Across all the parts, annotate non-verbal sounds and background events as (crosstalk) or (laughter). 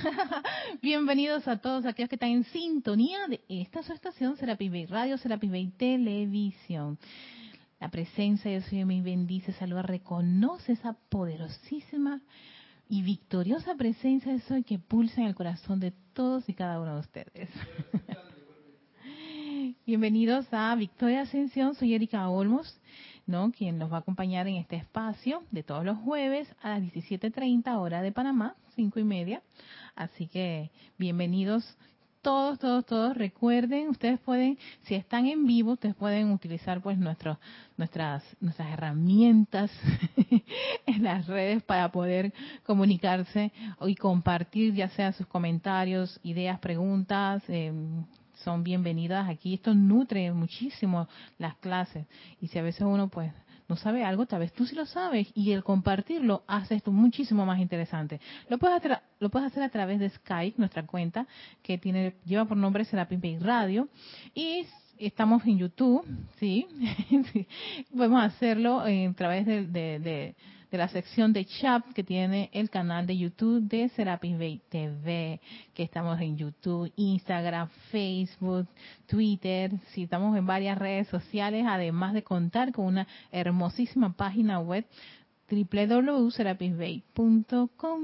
(laughs) Bienvenidos a todos aquellos que están en sintonía de esta su estación Serapis Bay Radio, Serapis Bay Televisión. La presencia de Dios me bendice, saluda, reconoce esa poderosísima y victoriosa presencia de Soy que pulsa en el corazón de todos y cada uno de ustedes. (laughs) Bienvenidos a Victoria Ascensión, soy Erika Olmos, ¿no? quien nos va a acompañar en este espacio de todos los jueves a las 17.30 hora de Panamá, cinco y media. Así que bienvenidos todos, todos, todos. Recuerden, ustedes pueden, si están en vivo, ustedes pueden utilizar pues nuestros, nuestras, nuestras herramientas (laughs) en las redes para poder comunicarse y compartir ya sea sus comentarios, ideas, preguntas, eh, son bienvenidas aquí. Esto nutre muchísimo las clases. Y si a veces uno pues no sabe algo, tal vez tú sí lo sabes. Y el compartirlo hace esto muchísimo más interesante. Lo puedes lo puedes hacer a través de Skype, nuestra cuenta, que tiene lleva por nombre Serapis Bay Radio. Y estamos en YouTube, ¿sí? (laughs) Podemos hacerlo a través de de la sección de chat que tiene el canal de YouTube de Serapis Bay TV, que estamos en YouTube, Instagram, Facebook, Twitter, si estamos en varias redes sociales, además de contar con una hermosísima página web www.serapisbay.com.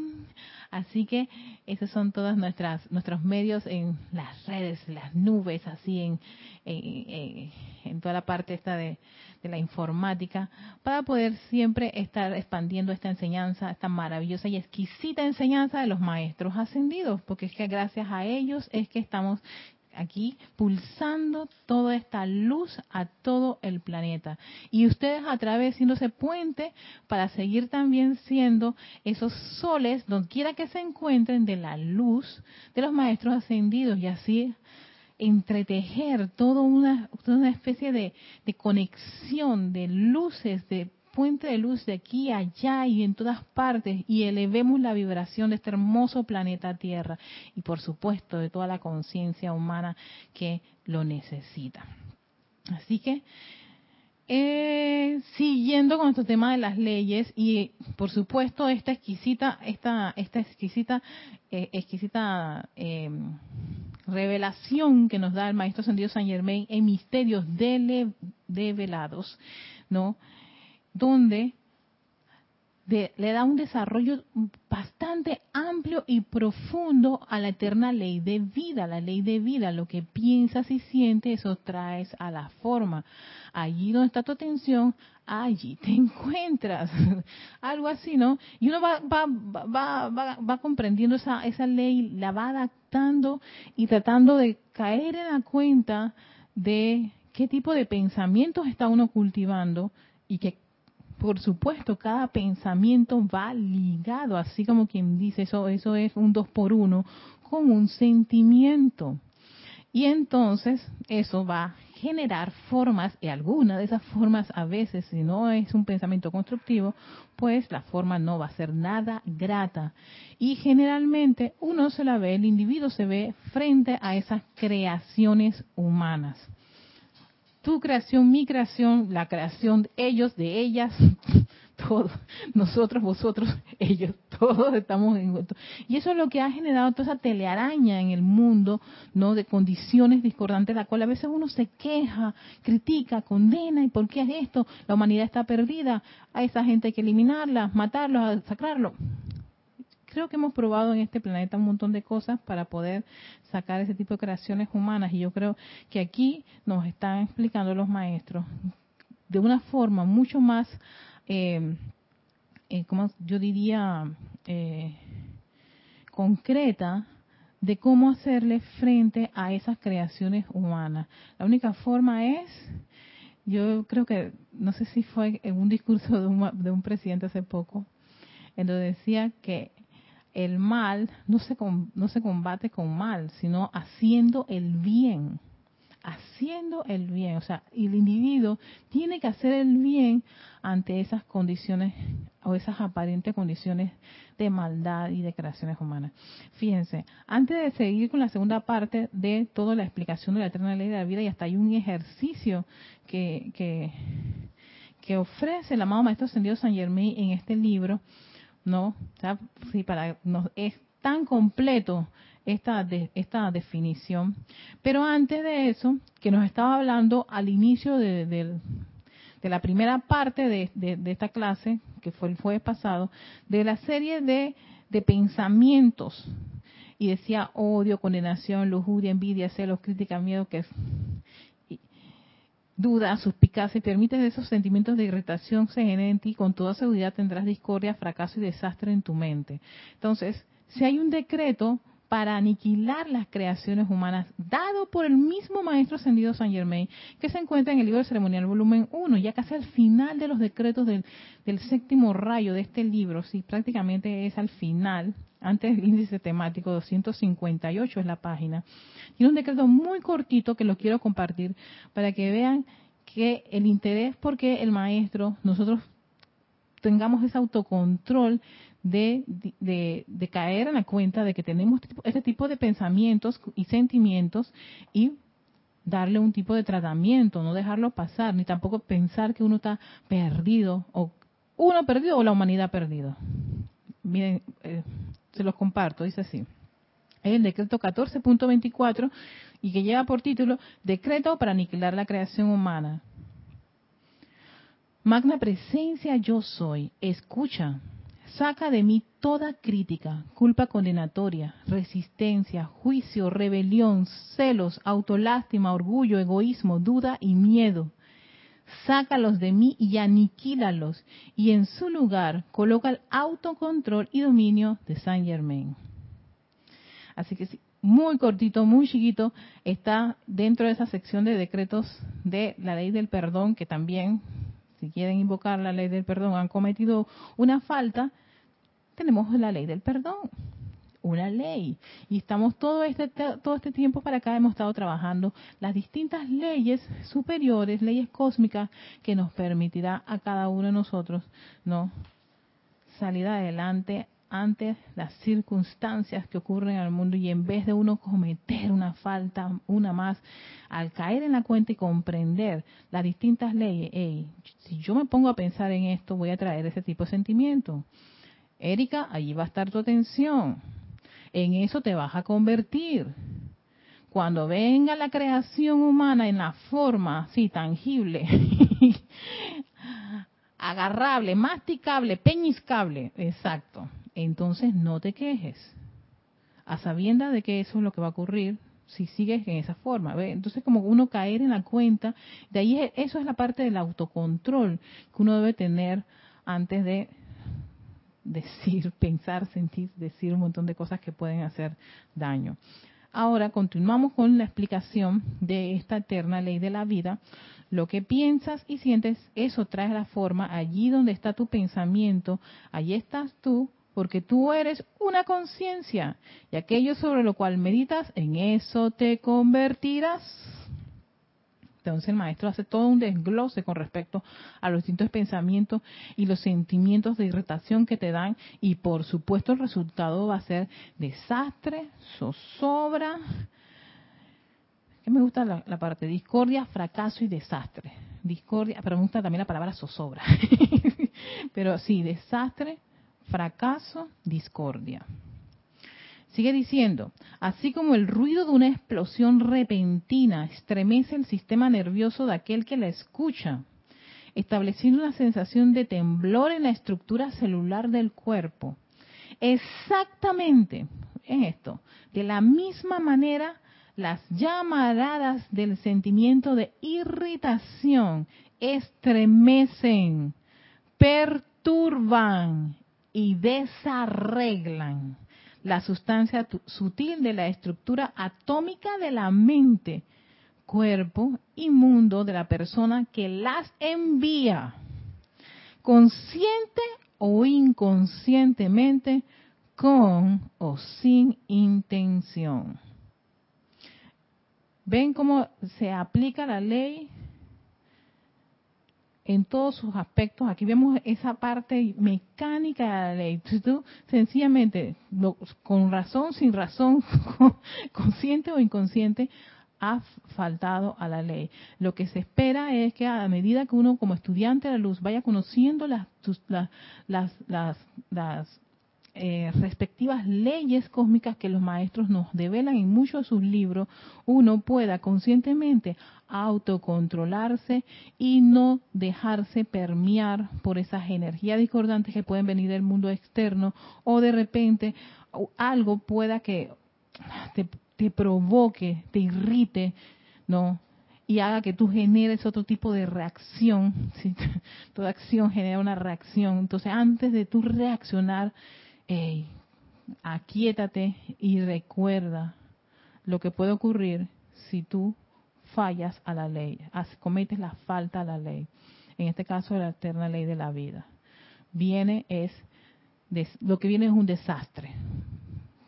Así que esos son todos nuestros medios en las redes, las nubes, así en, en, en toda la parte esta de, de, la informática, para poder siempre estar expandiendo esta enseñanza, esta maravillosa y exquisita enseñanza de los maestros ascendidos, porque es que gracias a ellos es que estamos aquí pulsando toda esta luz a todo el planeta. Y ustedes a través haciéndose puente para seguir también siendo esos soles, donde quiera que se encuentren, de la luz de los maestros ascendidos y así entretejer toda una, toda una especie de, de conexión de luces, de puente de luz de aquí allá y en todas partes y elevemos la vibración de este hermoso planeta Tierra y por supuesto de toda la conciencia humana que lo necesita. Así que eh, siguiendo con nuestro tema de las leyes y por supuesto esta exquisita esta esta exquisita eh, exquisita eh, revelación que nos da el maestro Sendido San Germain en misterios develados no donde le da un desarrollo bastante amplio y profundo a la eterna ley de vida, la ley de vida, lo que piensas y sientes, eso traes a la forma. Allí donde está tu atención, allí te (laughs) encuentras. Algo así, ¿no? Y uno va, va, comprendiendo esa, esa ley, la va adaptando y tratando de caer en la cuenta de qué tipo de pensamientos está uno cultivando y que por supuesto, cada pensamiento va ligado, así como quien dice eso, eso es un dos por uno, con un sentimiento. Y entonces eso va a generar formas, y alguna de esas formas a veces, si no es un pensamiento constructivo, pues la forma no va a ser nada grata. Y generalmente uno se la ve, el individuo se ve frente a esas creaciones humanas tu creación, mi creación, la creación ellos, de ellas, (laughs) todos, nosotros, vosotros, (laughs) ellos, todos estamos en y eso es lo que ha generado toda esa telearaña en el mundo, ¿no? De condiciones discordantes, la cual a veces uno se queja, critica, condena, ¿y por qué es esto? La humanidad está perdida, a esa gente hay que eliminarla, matarlos, sacarlo creo que hemos probado en este planeta un montón de cosas para poder sacar ese tipo de creaciones humanas y yo creo que aquí nos están explicando los maestros de una forma mucho más, eh, eh como yo diría, eh, concreta de cómo hacerle frente a esas creaciones humanas. La única forma es, yo creo que, no sé si fue en un discurso de un, de un presidente hace poco, en donde decía que el mal no se, no se combate con mal, sino haciendo el bien. Haciendo el bien. O sea, el individuo tiene que hacer el bien ante esas condiciones o esas aparentes condiciones de maldad y de creaciones humanas. Fíjense, antes de seguir con la segunda parte de toda la explicación de la eterna ley de la vida, y hasta hay un ejercicio que, que, que ofrece el amado Maestro Ascendido San Germain en este libro, ¿no? O sea, sí, para, nos, es tan completo esta, esta definición. Pero antes de eso, que nos estaba hablando al inicio de, la primera parte de, esta clase, que fue el jueves pasado, de la serie de, de pensamientos. Y decía odio, condenación, lujuria, envidia, celos, crítica, miedo, que es duda, suspicacia, y permites esos sentimientos de irritación se generen en ti, con toda seguridad tendrás discordia, fracaso y desastre en tu mente. Entonces, si hay un decreto para aniquilar las creaciones humanas, dado por el mismo Maestro Ascendido San Germain, que se encuentra en el libro del ceremonial volumen 1, ya casi al final de los decretos del, séptimo rayo de este libro, sí, prácticamente es al final, antes índice temático 258 es la página. Tiene un decreto muy cortito que lo quiero compartir para que vean que el interés porque el maestro, nosotros tengamos ese autocontrol de, de, caer en la cuenta de que tenemos este tipo de pensamientos y sentimientos y darle un tipo de tratamiento, no dejarlo pasar, ni tampoco pensar que uno está perdido, o uno perdido o la humanidad perdido. Miren, eh, se los comparto, dice así. Es el decreto 14.24 y que lleva por título Decreto para aniquilar la creación humana. Magna presencia yo soy, escucha, Saca de mí toda crítica, culpa condenatoria, resistencia, juicio, rebelión, celos, autolástima, orgullo, egoísmo, duda y miedo. Sácalos de mí y aniquílalos, y en su lugar coloca el autocontrol y dominio de Saint Germain. Así que muy cortito, muy chiquito, está dentro de esa sección de decretos de la ley del perdón, que también, si quieren invocar la ley del perdón, han cometido una falta, tenemos la ley del perdón, una ley. Y estamos todo este, todo este tiempo para acá, hemos estado trabajando las distintas leyes superiores, leyes cósmicas, que nos permitirá a cada uno de nosotros, ¿no? Salir adelante ante las circunstancias que ocurren en el mundo y en vez de uno cometer una falta, una más, al caer en la cuenta y comprender las distintas leyes, si yo me pongo a pensar en esto, voy a traer ese tipo de sentimiento. Erika, allí va a estar tu atención. En eso te vas a convertir. Cuando venga la creación humana en la forma así tangible, (laughs) agarrable, masticable, peñiscable, exacto, entonces no te quejes. A sabiendas de que eso es lo que va a ocurrir si sigues en esa forma. ¿ve? Entonces como uno caer en la cuenta, de ahí eso es la parte del autocontrol que uno debe tener antes de decir, (laughs) pensar, sentir, decir un montón de cosas que pueden hacer daño. Ahora continuamos con la explicación de esta eterna ley de la vida. Lo que piensas y sientes, eso trae la forma. Allí donde está tu pensamiento, allí estás tú, porque tú eres una conciencia. Y aquello sobre lo cual meditas, en eso te convertirás. Entonces el maestro hace todo un desglose con respecto a los distintos pensamientos y los sentimientos de irritación que te dan y por supuesto el resultado va a ser desastre, zozobra. Que me gusta la, parte discordia, fracaso y desastre. Discordia, pero me gusta también la palabra zozobra. (laughs) pero sí, desastre, fracaso, discordia. Sigue diciendo, así como el ruido de una explosión repentina estremece el sistema nervioso de aquel que la escucha, estableciendo una sensación de temblor en la estructura celular del cuerpo. Exactamente, en esto, de la misma manera, las llamaradas del sentimiento de irritación estremecen, perturban y desarreglan la sustancia sutil de la estructura atómica de la mente, cuerpo y mundo de la persona que las envía, consciente o inconscientemente, con o sin intención. ¿Ven cómo se aplica la ley en todos sus aspectos. Aquí vemos esa parte mecánica de la ley. Tú, sencillamente, con razón, sin razón, (laughs) consciente o inconsciente, has faltado a la ley. Lo que se espera es que a medida que uno como estudiante de la luz vaya conociendo las, las, las, las eh, respectivas leyes cósmicas que los maestros nos develan en muchos de sus libros, uno pueda conscientemente autocontrolarse y no dejarse permear por esas energías discordantes que pueden venir del mundo externo o de repente algo pueda que te, te provoque, te irrite, ¿no? y haga que tú generes otro tipo de reacción. (laughs) Toda acción genera una reacción. Entonces, antes de tú reaccionar, hey, aquíétate y recuerda lo que puede ocurrir si tú fallas a la ley, cometes la falta a la ley. En este caso, la eterna ley de la vida. Viene es lo que viene es un desastre.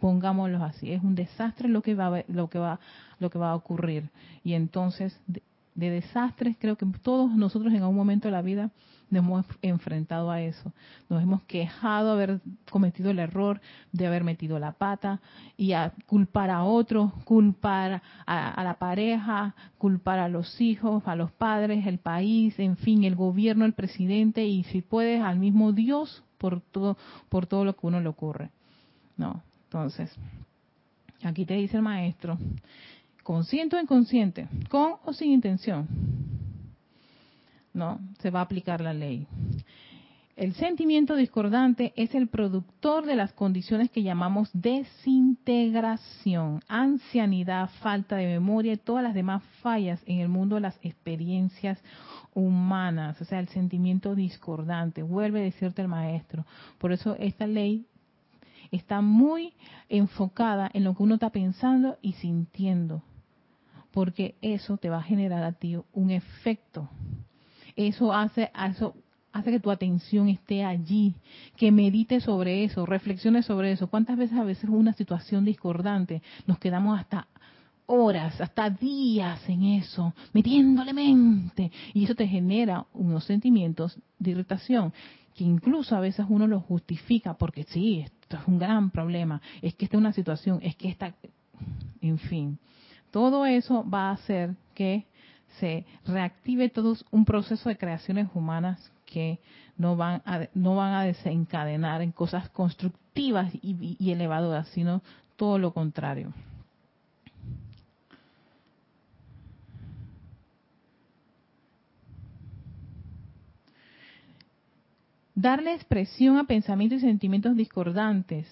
Pongámoslo así, es un desastre lo que va lo que va lo que va a ocurrir. Y entonces de, desastres creo que todos nosotros en algún momento de la vida nos hemos enfrentado a eso. Nos hemos quejado de haber cometido el error, de haber metido la pata y a culpar a otros, culpar a, a, la pareja, culpar a los hijos, a los padres, el país, en fin, el gobierno, el presidente y si puedes al mismo Dios por todo, por todo lo que uno le ocurre. No, entonces, aquí te dice el maestro, consciente o inconsciente, con o sin intención, no, se va a aplicar la ley. El sentimiento discordante es el productor de las condiciones que llamamos desintegración, ancianidad, falta de memoria y todas las demás fallas en el mundo de las experiencias humanas, o sea, el sentimiento discordante, vuelve a decirte el maestro. Por eso esta ley está muy enfocada en lo que uno está pensando y sintiendo, porque eso te va a generar a ti un efecto. Eso hace, eso hace que tu atención esté allí, que medite sobre eso, reflexione sobre eso. ¿Cuántas veces a veces una situación discordante nos quedamos hasta horas, hasta días en eso, metiéndole mente, y eso te genera unos sentimientos de irritación que incluso a veces uno los justifica porque sí, esto es un gran problema, es que esta es una situación, es que está, en fin, todo eso va a hacer que se reactive todo un proceso de creaciones humanas que no van a, no van a desencadenar en cosas constructivas y, y elevadoras, sino todo lo contrario. Darle expresión a pensamientos y sentimientos discordantes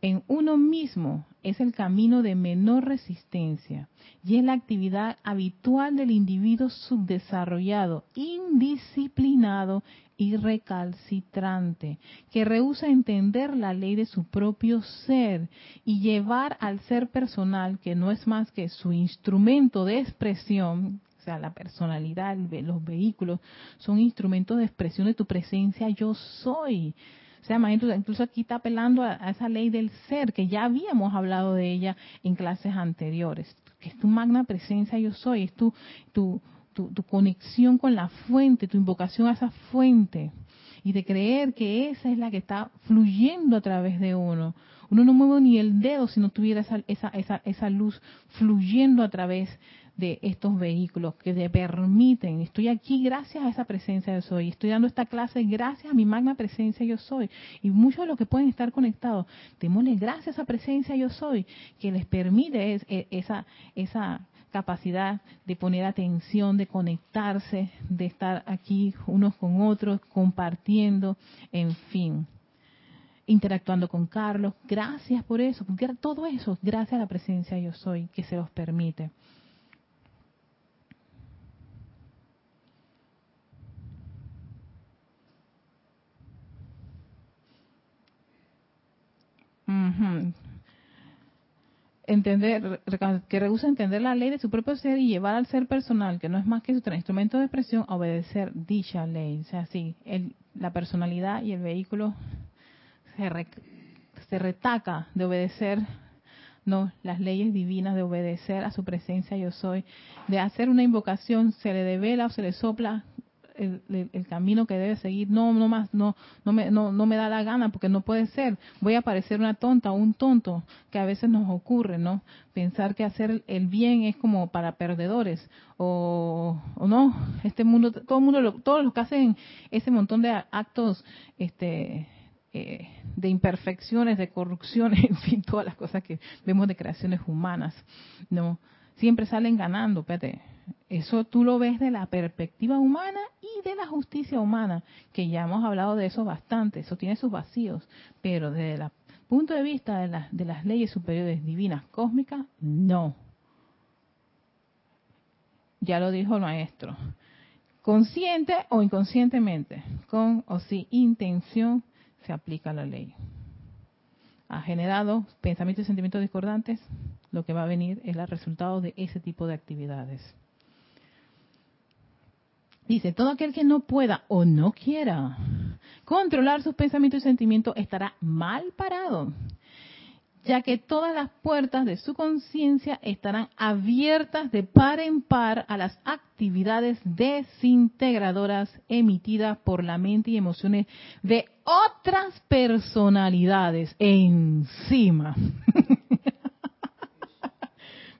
en uno mismo es el camino de menor resistencia y es la actividad habitual del individuo subdesarrollado, indisciplinado y recalcitrante, que rehúsa entender la ley de su propio ser y llevar al ser personal, que no es más que su instrumento de expresión, sea, la personalidad, los vehículos, son instrumentos de expresión de tu presencia, yo soy. O sea, incluso aquí está apelando a, esa ley del ser, que ya habíamos hablado de ella en clases anteriores, que es tu magna presencia, yo soy, es tu, conexión con la fuente, tu invocación a esa fuente, y de creer que esa es la que está fluyendo a través de uno. Uno no mueve ni el dedo si no tuviera esa, esa, luz fluyendo a través de estos vehículos que te permiten, estoy aquí gracias a esa presencia yo soy, estoy dando esta clase gracias a mi magna presencia yo soy. Y muchos de los que pueden estar conectados, démosle gracias a esa presencia yo soy, que les permite e, esa, esa capacidad de poner atención, de conectarse, de estar aquí unos con otros, compartiendo, en fin interactuando con Carlos. Gracias por eso, todo eso, gracias a la presencia yo soy, que se los permite. Entender, que rehúsa entender la ley de su propio ser y llevar al ser personal, que no es más que su instrumento de expresión, a obedecer dicha ley. O sea, sí, el, la personalidad y el vehículo se, se retaca de obedecer no las leyes divinas de obedecer a su presencia yo soy de hacer una invocación se le devela o se le sopla el, camino que debe seguir. No, no más, no, no me, no, no me da la gana porque no puede ser. Voy a parecer una tonta o un tonto que a veces nos ocurre, ¿no? Pensar que hacer el bien es como para perdedores o, o no. Este mundo, todo el mundo, todos los que hacen ese montón de actos, este, eh, de imperfecciones, de corrupciones, (laughs) en fin, todas las cosas que vemos de creaciones humanas, ¿no? Siempre salen ganando, espérate. Eso tú lo ves de la perspectiva humana y de la justicia humana, que ya hemos hablado de eso bastante, eso tiene sus vacíos, pero desde el punto de vista de, de las leyes superiores divinas cósmicas, no. Ya lo dijo el maestro consciente o inconscientemente, con o sin intención, se aplica la ley. Ha generado pensamientos y sentimientos discordantes, lo que va a venir es el resultado de ese tipo de actividades. Dice, todo aquel que no pueda o no quiera controlar sus pensamientos y sentimientos estará mal parado ya que todas las puertas de su conciencia estarán abiertas de par en par a las actividades desintegradoras emitidas por la mente y emociones de otras personalidades encima. (laughs)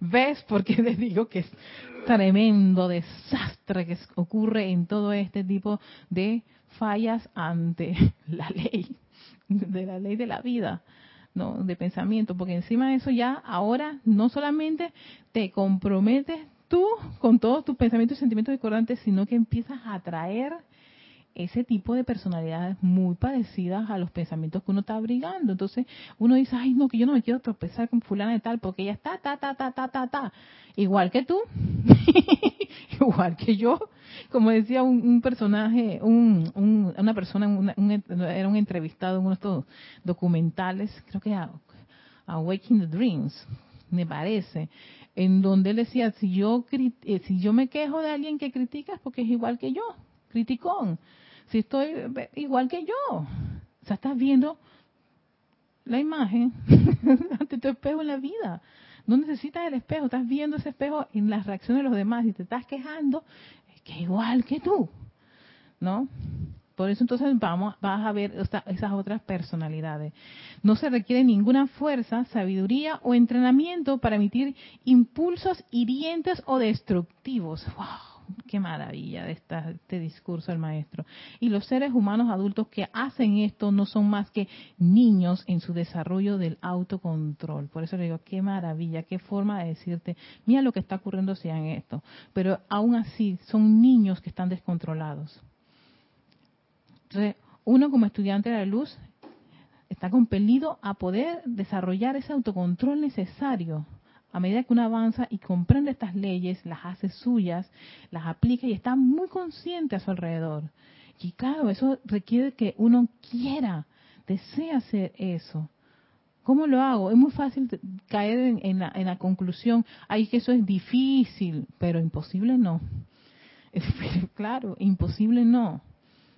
¿Ves por qué les digo que tremendo desastre que ocurre en todo este tipo de fallas ante (laughs) la ley, de la ley de la vida? ¿no? de pensamiento, porque encima de eso ya ahora no solamente te comprometes tú con todos tus pensamientos y sentimientos discordantes, sino que empiezas a atraer ese tipo de personalidades muy parecidas a los pensamientos que uno está abrigando. Entonces uno dice, ay, no, que yo no me quiero tropezar con fulana de tal, porque ella está, ta, ta, ta, ta, ta, ta. Igual que tú, (laughs) igual que yo. Como decía un, personaje, un, una persona, era un entrevistado en uno de estos documentales, creo que a, Waking the Dreams, me parece, en donde él decía, si yo, eh, si yo me quejo de alguien que critica es porque es igual que yo, criticón si estoy igual que yo. O sea, estás viendo la imagen (laughs) ante tu espejo en la vida. No necesitas el espejo, estás viendo ese espejo en las reacciones de los demás y te estás quejando, que igual que tú, ¿no? Por eso entonces vamos, vas a ver esas otras personalidades. No se requiere ninguna fuerza, sabiduría o entrenamiento para emitir impulsos hirientes o destructivos. ¡Wow! Qué maravilla de este discurso del maestro. Y los seres humanos adultos que hacen esto no son más que niños en su desarrollo del autocontrol. Por eso le digo, qué maravilla, qué forma de decirte, mira lo que está ocurriendo si en esto. Pero aún así, son niños que están descontrolados. Entonces, uno como estudiante de la luz está compelido a poder desarrollar ese autocontrol necesario a medida que uno avanza y comprende estas leyes, las hace suyas, las aplica y está muy consciente a su alrededor. Y claro, eso requiere que uno quiera, desee hacer eso. ¿Cómo lo hago? Es muy fácil caer en, la, en la, conclusión, ay, que eso es difícil, pero imposible no. (laughs) claro, imposible no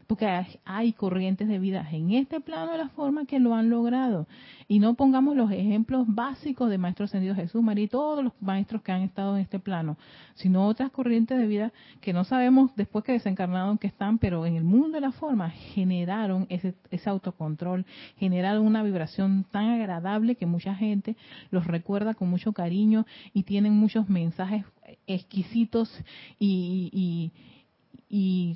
porque hay corrientes de vida en este plano de la forma que lo han logrado. Y no pongamos los ejemplos básicos de Maestro Ascendido Jesús, María y todos los maestros que han estado en este plano, sino otras corrientes de vida que no sabemos después que desencarnaron que están, pero en el mundo de la forma generaron ese, ese autocontrol, generaron una vibración tan agradable que mucha gente los recuerda con mucho cariño y tienen muchos mensajes exquisitos y y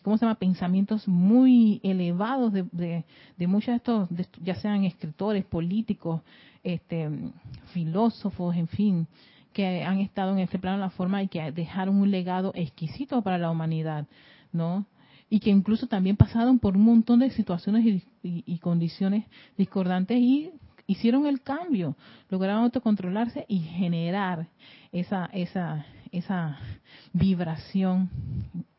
cómo se llama pensamientos muy elevados de, de, muchos de estos ya sean escritores políticos este filósofos en fin que han estado en este plano de la forma y que dejaron un legado exquisito para la humanidad no y que incluso también pasaron por un montón de situaciones y, y condiciones discordantes y hicieron el cambio lograron autocontrolarse y generar esa esa esa vibración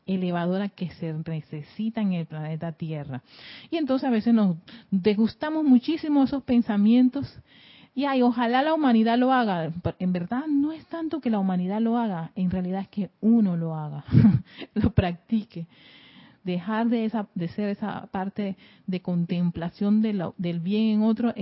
elevadora que se necesita en el planeta Tierra. Y entonces a veces nos degustamos muchísimo esos pensamientos y ay, ojalá la humanidad lo haga. En verdad no es tanto que la humanidad lo haga, en realidad es que uno lo haga, (laughs) lo practique. Dejar de, esa, de ser esa parte de contemplación del bien en otro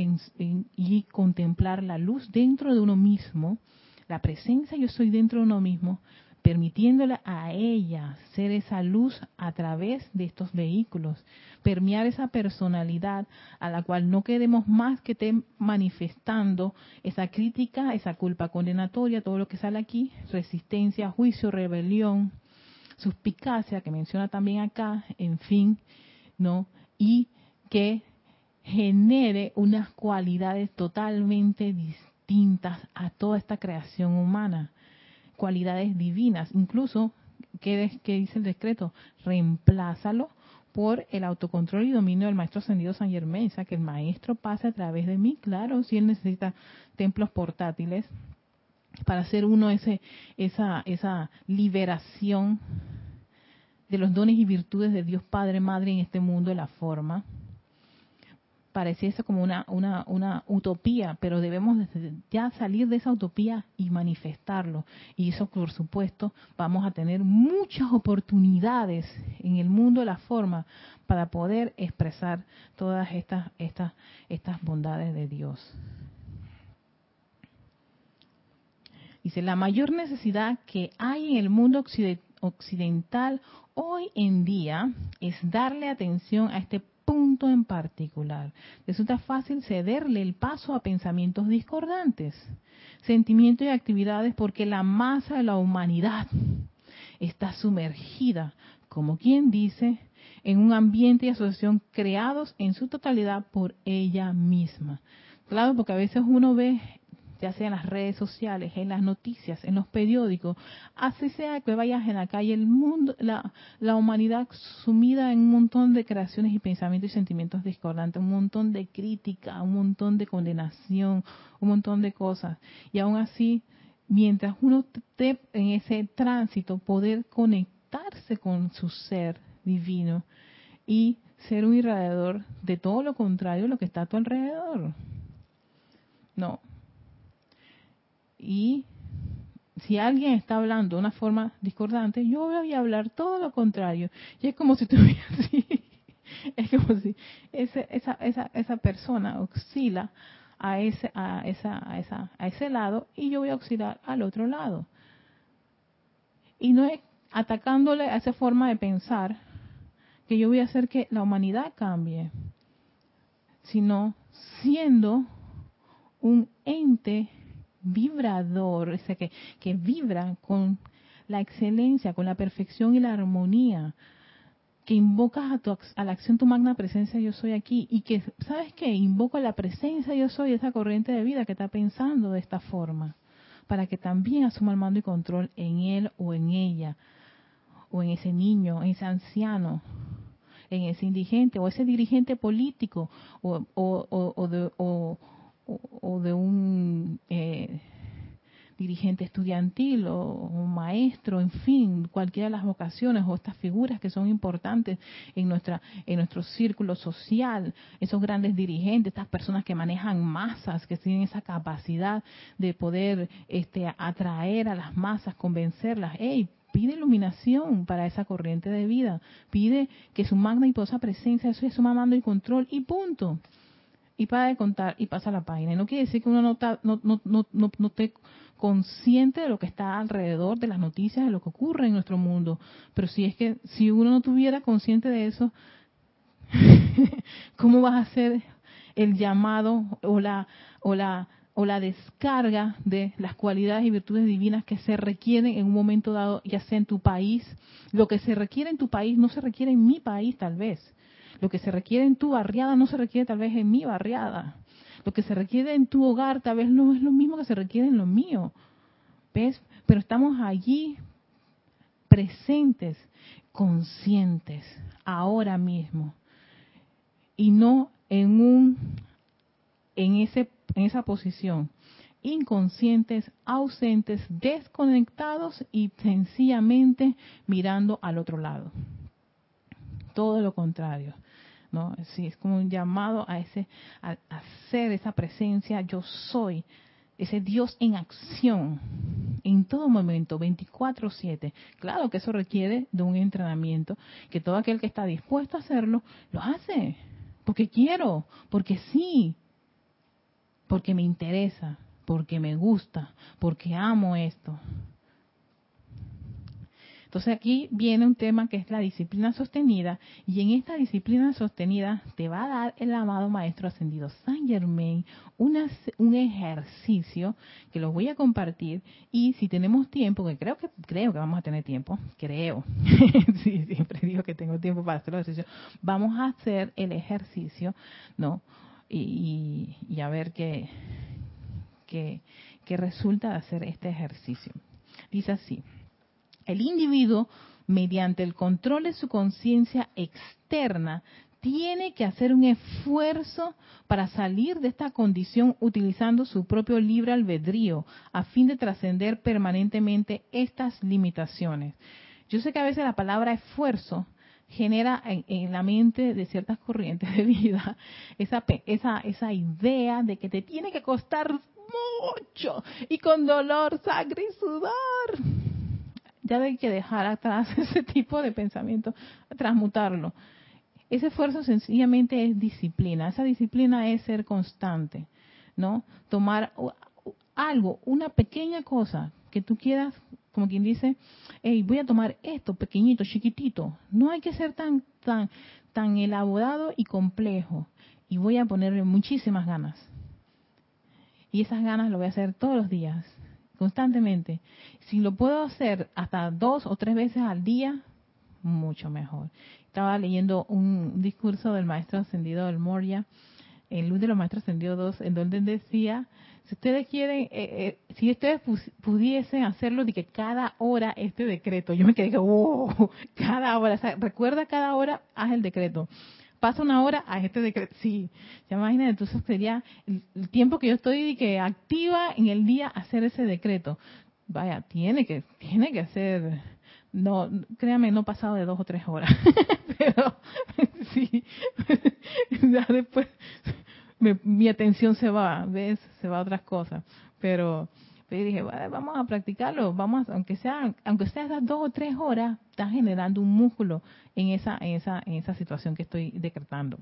y contemplar la luz dentro de uno mismo, la presencia yo soy dentro de uno mismo, permitiéndole a ella ser esa luz a través de estos vehículos, permear esa personalidad a la cual no queremos más que esté manifestando esa crítica, esa culpa condenatoria, todo lo que sale aquí, resistencia, juicio, rebelión, suspicacia, que menciona también acá, en fin, ¿no? Y que genere unas cualidades totalmente distintas a toda esta creación humana, cualidades divinas. Incluso, ¿qué, dice el decreto? Reemplázalo por el autocontrol y dominio del maestro ascendido San Germain, o sea, que el maestro pase a través de mí, claro, si él necesita templos portátiles para hacer uno ese, esa, esa liberación de los dones y virtudes de Dios Padre, Madre en este mundo de la forma. Pareciese como una, una, una utopía, pero debemos ya salir de esa utopía y manifestarlo. Y eso, por supuesto, vamos a tener muchas oportunidades en el mundo de la forma para poder expresar todas estas, estas, estas bondades de Dios. Dice, la mayor necesidad que hay en el mundo occidental hoy en día es darle atención a este en particular. Resulta fácil cederle el paso a pensamientos discordantes, sentimientos y actividades porque la masa de la humanidad está sumergida, como quien dice, en un ambiente y asociación creados en su totalidad por ella misma. Claro, porque a veces uno ve ya sea en las redes sociales, en las noticias, en los periódicos, así sea que vayas en la calle, el mundo, la, la humanidad sumida en un montón de creaciones y pensamientos y sentimientos discordantes, un montón de crítica, un montón de condenación, un montón de cosas. Y aún así, mientras uno esté en ese tránsito, poder conectarse con su ser divino y ser un irradiador de todo lo contrario a lo que está a tu alrededor. No, y si alguien está hablando de una forma discordante, yo voy a hablar todo lo contrario. Y es como si tuviera (laughs) así, es como si esa, esa, esa persona oscila a ese, a, esa, a, esa, a ese lado y yo voy a oscilar al otro lado. Y no es atacándole a esa forma de pensar que yo voy a hacer que la humanidad cambie, sino siendo un ente vibrador, ese que, que vibra con la excelencia, con la perfección y la armonía, que invocas a, tu, a la acción tu magna presencia yo soy aquí y que, ¿sabes qué? Invoco la presencia yo soy, esa corriente de vida que está pensando de esta forma, para que también asuma el mando y control en él o en ella, o en ese niño, en ese anciano, en ese indigente, o ese dirigente político, o, o, o, de, o, de un eh, dirigente estudiantil o un maestro, en fin, cualquiera de las vocaciones o estas figuras que son importantes en nuestra en nuestro círculo social, esos grandes dirigentes, estas personas que manejan masas, que tienen esa capacidad de poder este atraer a las masas, convencerlas, hey, pide iluminación para esa corriente de vida, pide que su magna y poderosa presencia, eso es su mando y control y punto y para de contar y pasa la página. Y no quiere decir que uno no, no, no, no, no esté consciente de lo que está alrededor, de las noticias, de lo que ocurre en nuestro mundo. Pero si es que si uno no tuviera consciente de eso, (laughs) ¿cómo vas a hacer el llamado o la, o la, o la descarga de las cualidades y virtudes divinas que se requieren en un momento dado, ya sea en tu país? Lo que se requiere en tu país no se requiere en mi país tal vez. Lo que se requiere en tu barriada no se requiere tal vez en mi barriada. Lo que se requiere en tu hogar tal vez no es lo mismo que se requiere en lo mío. ¿Ves? Pero estamos allí presentes, conscientes, ahora mismo. Y no en un en ese en esa posición inconscientes, ausentes, desconectados y sencillamente mirando al otro lado. Todo lo contrario. ¿No? Sí, es como un llamado a ese, a, ser esa presencia, yo soy, ese Dios en acción, en todo momento, 24/7. Claro que eso requiere de un entrenamiento, que todo aquel que está dispuesto a hacerlo, lo hace, porque quiero, porque sí, porque me interesa, porque me gusta, porque amo esto. Entonces aquí viene un tema que es la disciplina sostenida y en esta disciplina sostenida te va a dar el amado Maestro Ascendido Saint Germain un ejercicio que los voy a compartir y si tenemos tiempo, que creo que creo que vamos a tener tiempo, creo, (laughs) sí, siempre digo que tengo tiempo para hacer el ejercicio, vamos a hacer el ejercicio, ¿no? Y, a ver qué, qué, qué resulta de hacer este ejercicio. Dice así, el individuo, mediante el control de su conciencia externa, tiene que hacer un esfuerzo para salir de esta condición utilizando su propio libre albedrío a fin de trascender permanentemente estas limitaciones. Yo sé que a veces la palabra esfuerzo genera en, la mente de ciertas corrientes de vida esa, esa, esa idea de que te tiene que costar mucho y con dolor, sangre y sudor. Hay que dejar atrás (laughs) ese tipo de pensamiento, transmutarlo ese esfuerzo sencillamente es disciplina. Esa disciplina es ser constante, ¿no? Tomar algo, una pequeña cosa que tú quieras, como quien dice, hey, voy a tomar esto pequeñito, chiquitito. No hay que ser tan, tan, tan elaborado y complejo. Y voy a ponerle muchísimas ganas. Y esas ganas lo voy a hacer todos los días, constantemente. Si lo puedo hacer hasta dos o tres veces al día, mucho mejor estaba leyendo un discurso del maestro ascendido del Moria, en Luz de los Maestros Ascendidos 2, en donde decía, si ustedes quieren, eh, eh, si ustedes pudiesen hacerlo de que cada hora este decreto, yo me quedé que, wow, (laughs) cada hora, recuerda cada hora, haz el decreto. Pasa una hora, haz este decreto. Sí, se imagina, entonces sería el, tiempo que yo estoy que activa en el día hacer ese decreto. Vaya, tiene que, tiene que ser no, créame, no pasado de dos o tres horas, (laughs) pero sí, (laughs) ya después mi atención se va, ves, se va a otras cosas, pero, pero dije, vamos a practicarlo, vamos, aunque sea, aunque sea esas dos o tres horas, está generando un músculo en esa, en esa, en esa situación que estoy decretando.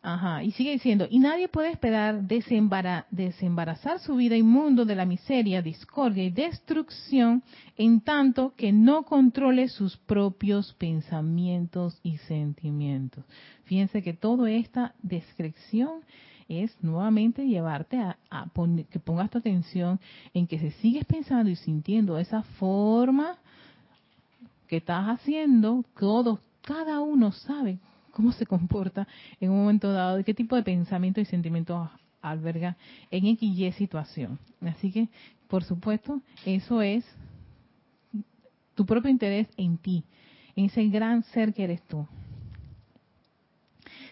Ajá, y sigue diciendo, y nadie puede esperar desembarazar su vida inmundo de la miseria, discordia y destrucción en tanto que no controle sus propios pensamientos y sentimientos. Fíjense que toda esta descripción es nuevamente llevarte a, que pongas tu atención en que si sigues pensando y sintiendo esa forma que estás haciendo, todos, cada uno sabe cómo se comporta en un momento dado y qué tipo de pensamiento y sentimiento alberga en X y situación. Así que, por supuesto, eso es tu propio interés en ti, en ese gran ser que eres tú.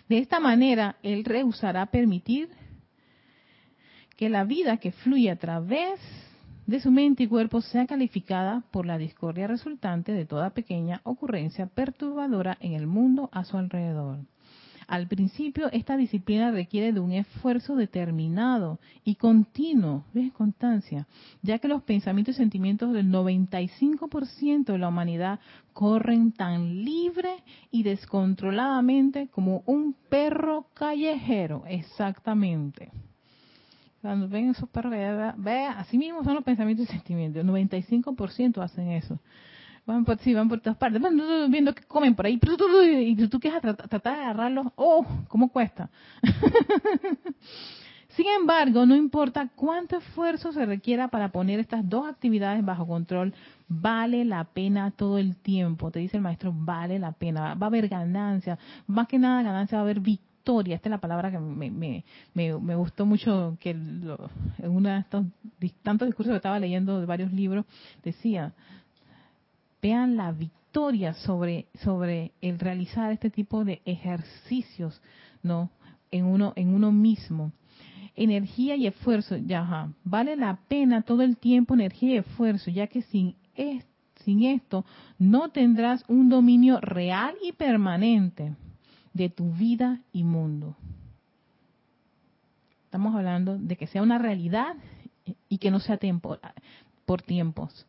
De esta manera, Él rehusará permitir que la vida que fluye a través de su mente y cuerpo sea calificada por la discordia resultante de toda pequeña ocurrencia perturbadora en el mundo a su alrededor. Al principio, esta disciplina requiere de un esfuerzo determinado y continuo, ¿ves? Constancia, ya que los pensamientos y sentimientos del 95% de la humanidad corren tan libre y descontroladamente como un perro callejero, exactamente. Cuando ven esos perros, vea, así mismo son los pensamientos y sentimientos. El 95% hacen eso. Van por, sí, van por todas partes. Van viendo que comen por ahí. Y tú quieres tratar de agarrarlos. ¡Oh! ¿Cómo cuesta? (laughs) Sin embargo, no importa cuánto esfuerzo se requiera para poner estas dos actividades bajo control, vale la pena todo el tiempo. Te dice el maestro, vale la pena. Va a haber ganancia. Más que nada ganancia, va a haber victoria esta es la palabra que me, me, me, gustó mucho, que en uno de estos tantos discursos que estaba leyendo de varios libros, decía, vean la victoria sobre, sobre el realizar este tipo de ejercicios, ¿no? En uno, en uno mismo. Energía y esfuerzo, ya, vale la pena todo el tiempo energía y esfuerzo, ya que sin sin esto no tendrás un dominio real y permanente de tu vida y mundo. Estamos hablando de que sea una realidad y que no sea tiempo, por tiempos,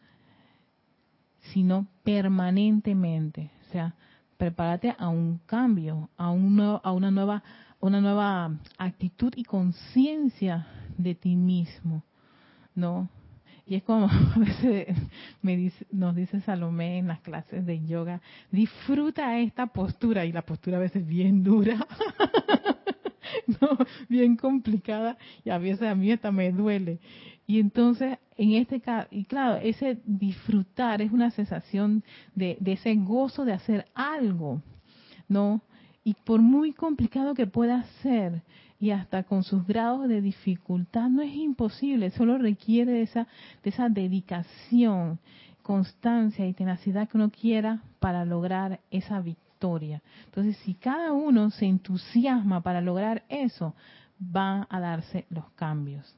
sino permanentemente. O sea, prepárate a un cambio, a, un a una nueva una nueva actitud y conciencia de ti mismo, ¿no? Y es como (laughs) a veces me dice, nos dice Salomé en las clases de yoga, disfruta esta postura y la postura a veces bien dura, (laughs) no, bien complicada y a veces a mí hasta me duele. Y entonces, en este caso, y claro, ese disfrutar es una sensación de, de ese gozo de hacer algo, ¿no? Y por muy complicado que pueda ser, y hasta con sus grados de dificultad no es imposible, solo requiere de esa, de esa dedicación, constancia y tenacidad que uno quiera para lograr esa victoria. Entonces, si cada uno se entusiasma para lograr eso, van a darse los cambios.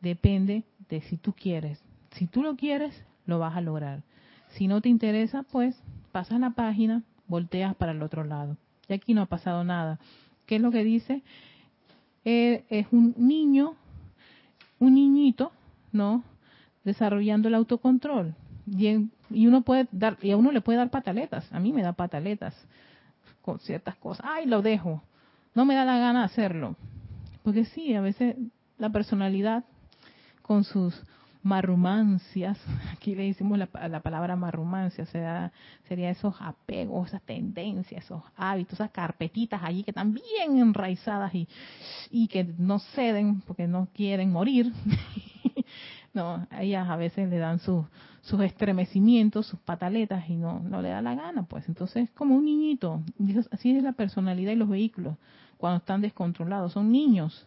Depende de si tú quieres. Si tú lo quieres, lo vas a lograr. Si no te interesa, pues pasas la página, volteas para el otro lado. Y aquí no ha pasado nada. ¿Qué es lo que dice? Eh, es un niño, un niñito, ¿no? Desarrollando el autocontrol. Y, y uno puede dar, y a uno le puede dar pataletas. A mí me da pataletas con ciertas cosas. Ay, lo dejo. No me da la gana hacerlo. Porque sí, a veces la personalidad con sus marrumancias, (laughs) aquí le decimos la, la palabra marrumancia, o sería esos apegos, esas tendencias, esos hábitos, esas carpetitas allí que están bien enraizadas y, y que no ceden porque no quieren morir. (laughs) no, ellas a veces le dan sus sus estremecimientos, sus pataletas y no, no le da la gana, pues entonces es como un niñito, así es la personalidad y los vehículos cuando están descontrolados, son niños,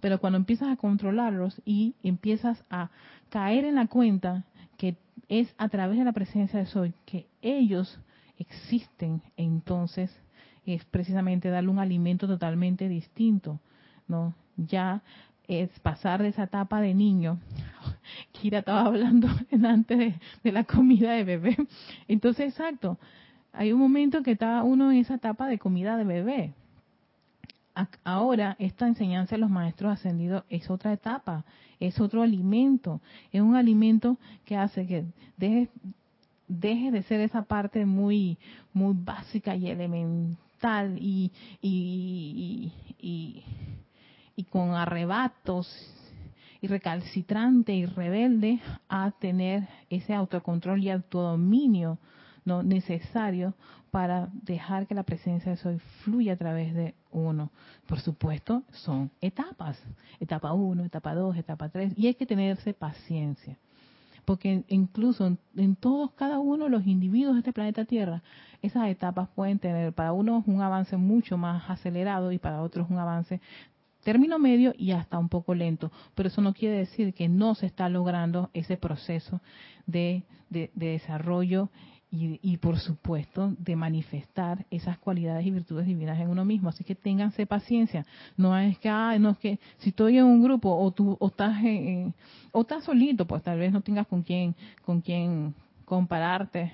pero cuando empiezas a controlarlos y empiezas a caer en la cuenta que es a través de la presencia de Soy que ellos existen, entonces es precisamente darle un alimento totalmente distinto, ¿no? Ya es pasar de esa etapa de niño. (laughs) Kira estaba hablando (laughs) antes de, la comida de bebé. Entonces, exacto, hay un momento que está uno en esa etapa de comida de bebé ahora esta enseñanza de los maestros ascendidos es otra etapa, es otro alimento, es un alimento que hace que deje, deje de ser esa parte muy, muy básica y elemental y, y, y, y con arrebatos y recalcitrante y rebelde a tener ese autocontrol y autodominio no necesario para dejar que la presencia de Soy fluya a través de uno. Por supuesto, son etapas. Etapa 1, etapa 2, etapa 3. Y hay que tenerse paciencia. Porque incluso en, todos, cada uno de los individuos de este planeta Tierra, esas etapas pueden tener para unos un avance mucho más acelerado y para otros un avance término medio y hasta un poco lento. Pero eso no quiere decir que no se está logrando ese proceso de, de desarrollo y, por supuesto de manifestar esas cualidades y virtudes divinas en uno mismo. Así que ténganse paciencia. No es que, ah, no es que si estoy en un grupo o tú o estás o estás solito, pues tal vez no tengas con quién con quién compararte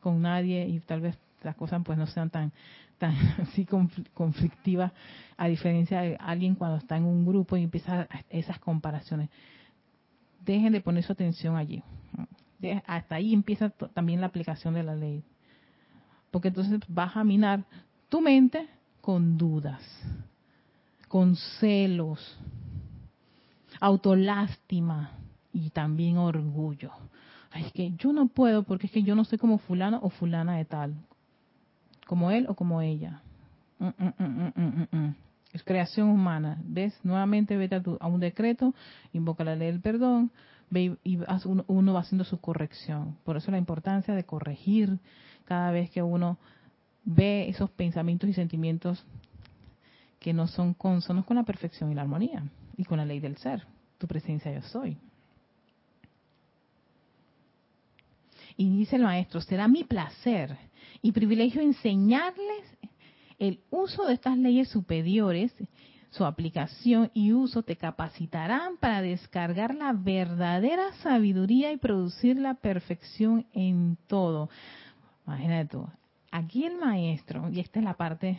con nadie y tal vez las cosas pues no sean tan tan (laughs) así conflictivas a diferencia de alguien cuando está en un grupo y empieza esas comparaciones. Dejen de poner su atención allí hasta ahí empieza también la aplicación de la ley. Porque entonces vas a minar tu mente con dudas, con celos, autolástima y también orgullo. Es que yo no puedo porque es que yo no soy como fulano o fulana de tal. Como él o como ella. Mm, mm, mm, es creación humana. ¿Ves? Nuevamente vete a, a un decreto, invoca la ley del perdón, y uno va haciendo su corrección. Por eso la importancia de corregir cada vez que uno ve esos pensamientos y sentimientos que no son consonos con la perfección y la armonía y con la ley del ser, tu presencia yo soy. Y dice el maestro, será mi placer y privilegio enseñarles el uso de estas leyes superiores su aplicación y uso te capacitarán para descargar la verdadera sabiduría y producir la perfección en todo. Imagínate tú, aquí el maestro, y esta es la parte,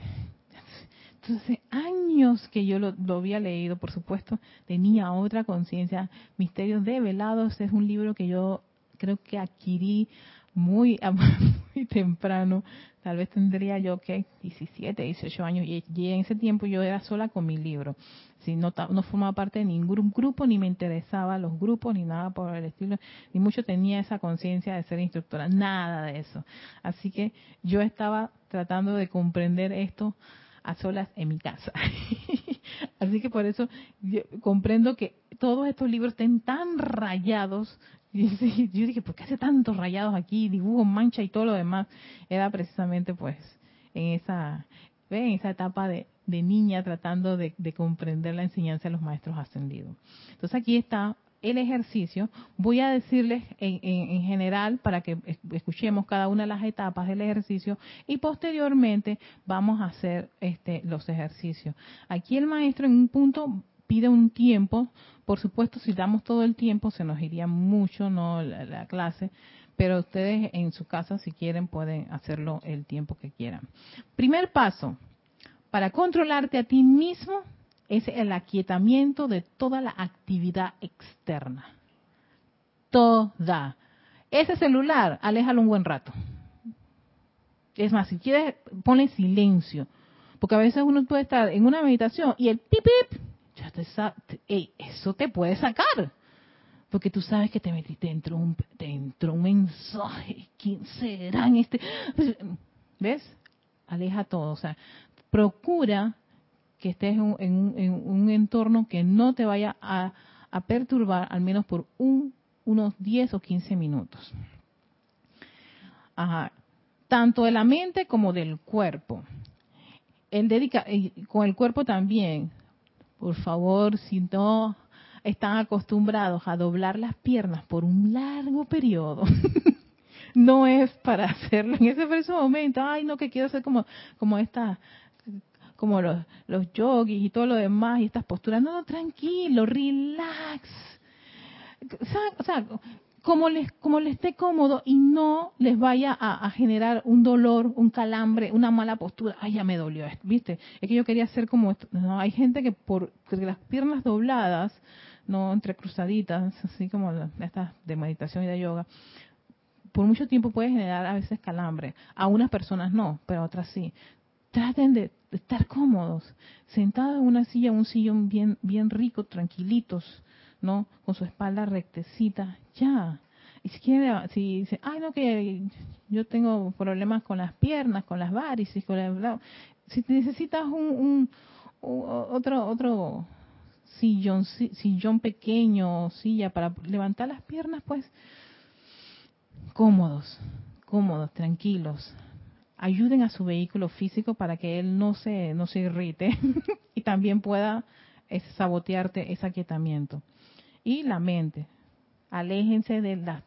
entonces años que yo lo, había leído, por supuesto, tenía otra conciencia, Misterios develados, es un libro que yo creo que adquirí muy, (laughs) muy temprano, tal vez tendría yo que 17, 18 años, y, en ese tiempo yo era sola con mi libro. Si no, no formaba parte de ningún grupo, ni me interesaba los grupos, ni nada por el estilo, ni mucho tenía esa conciencia de ser instructora, nada de eso. Así que yo estaba tratando de comprender esto a solas en mi casa. (laughs) Así que por eso yo comprendo que todos estos libros estén tan rayados. (laughs) Yo dije, ¿por qué hace tantos rayados aquí? Dibujo, mancha y todo lo demás. Era precisamente pues en esa, en esa etapa de, niña tratando de, comprender la enseñanza de los maestros ascendidos. Entonces aquí está el ejercicio. Voy a decirles en, en, general para que escuchemos cada una de las etapas del ejercicio y posteriormente vamos a hacer este, los ejercicios. Aquí el maestro en un punto pide un tiempo. Por supuesto, si damos todo el tiempo, se nos iría mucho no la, clase, pero ustedes en su casa, si quieren, pueden hacerlo el tiempo que quieran. Primer paso, para controlarte a ti mismo, es el aquietamiento de toda la actividad externa. Toda. Ese celular, aléjalo un buen rato. Es más, si quieres, ponle silencio. Porque a veces uno puede estar en una meditación y el pip eso te puede sacar. Porque tú sabes que te metiste dentro un, dentro un mensaje. ¿Quién será en este? ¿Ves? Aleja todo. O sea, procura que estés en un, entorno que no te vaya a, perturbar al menos por un, unos 10 o 15 minutos. Ajá. Tanto de la mente como del cuerpo. El dedica, con el cuerpo también. Por favor, si no están acostumbrados a doblar las piernas por un largo periodo, (laughs) no es para hacerlo en ese preciso momento. Ay, no, que quiero hacer como, como esta, como los, los yogis y todo lo demás y estas posturas. No, no, tranquilo, relax. O sea, como les, como les esté cómodo y no les vaya a, generar un dolor, un calambre, una mala postura. Ay, ya me dolió ¿viste? Es que yo quería hacer como esto. No, hay gente que por las piernas dobladas, no entrecruzaditas, así como estas de meditación y de yoga, por mucho tiempo puede generar a veces calambre. A unas personas no, pero a otras sí. Traten de estar cómodos, sentados en una silla, un sillón bien, bien rico, tranquilitos ¿no? Con su espalda rectecita, ya. Y si quiere, si dice, ay, no, que yo tengo problemas con las piernas, con las varices, con la, si necesitas un, otro, otro sillón, sillón pequeño, silla para levantar las piernas, pues cómodos, cómodos, tranquilos. Ayuden a su vehículo físico para que él no se, no se irrite (laughs) y también pueda eh, sabotearte ese aquietamiento y la mente. Aléjense de las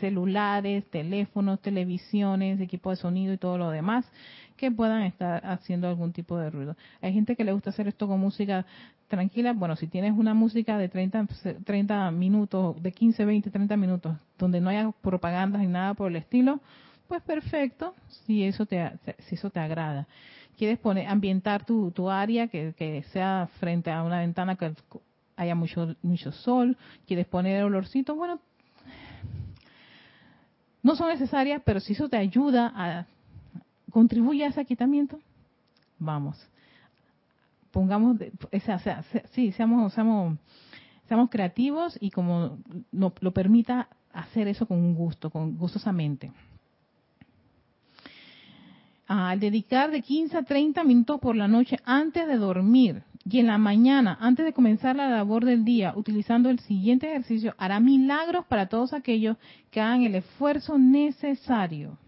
celulares, teléfonos, televisiones, equipos de sonido y todo lo demás que puedan estar haciendo algún tipo de ruido. Hay gente que le gusta hacer esto con música tranquila. Bueno, si tienes una música de 30, 30 minutos, de 15, 20, 30 minutos, donde no haya propagandas ni nada por el estilo, pues perfecto, si eso te, si eso te agrada. Quieres poner, ambientar tu, tu área que, que sea frente a una ventana que haya mucho, mucho sol, quieres poner olorcito, bueno, no son necesarias, pero si eso te ayuda a contribuye a ese aquitamiento, vamos. Pongamos, o sea, sí, seamos, seamos, seamos creativos y como lo, lo permita hacer eso con gusto, con gustosamente. Al dedicar de 15 a 30 minutos por la noche antes de dormir, y en la mañana, antes de comenzar la labor del día, utilizando el siguiente ejercicio, hará milagros para todos aquellos que hagan el esfuerzo necesario.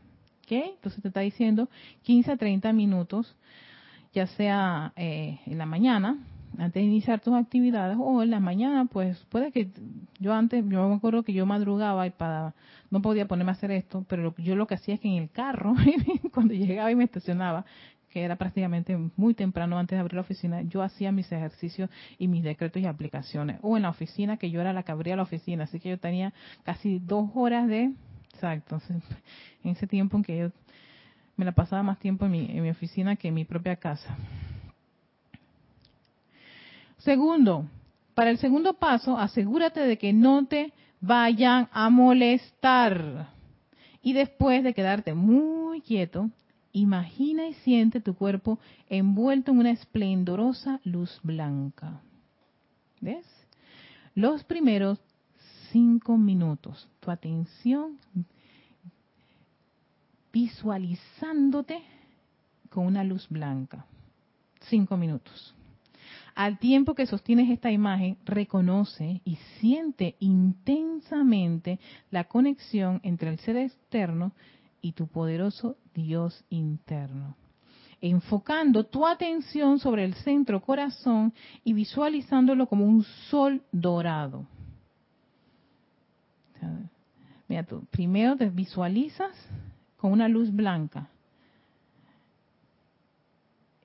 ¿Ok? Entonces te está diciendo 15 a 30 minutos, ya sea eh, en la mañana, antes de iniciar tus actividades, o en la mañana, pues puede que yo antes, yo me acuerdo que yo madrugaba y para, no podía ponerme a hacer esto, pero yo lo que hacía es que en el carro, (laughs) cuando llegaba y me estacionaba, que era prácticamente muy temprano antes de abrir la oficina, yo hacía mis ejercicios y mis decretos y aplicaciones. O en la oficina, que yo era la que abría la oficina, así que yo tenía casi dos horas de... Exacto, en ese tiempo en que yo me la pasaba más tiempo en mi, en mi oficina que en mi propia casa. Segundo, para el segundo paso, asegúrate de que no te vayan a molestar Y después de quedarte muy quieto, imagina y siente tu cuerpo envuelto en una esplendorosa luz blanca. ¿Ves? Los primeros cinco minutos, tu atención visualizándote con una luz blanca. Cinco minutos. Al tiempo que sostienes esta imagen, reconoce y siente intensamente la conexión entre el ser externo y tu poderoso Dios interno. Enfocando tu atención sobre el centro corazón y visualizándolo como un sol dorado. Mira tú, primero te visualizas con una luz blanca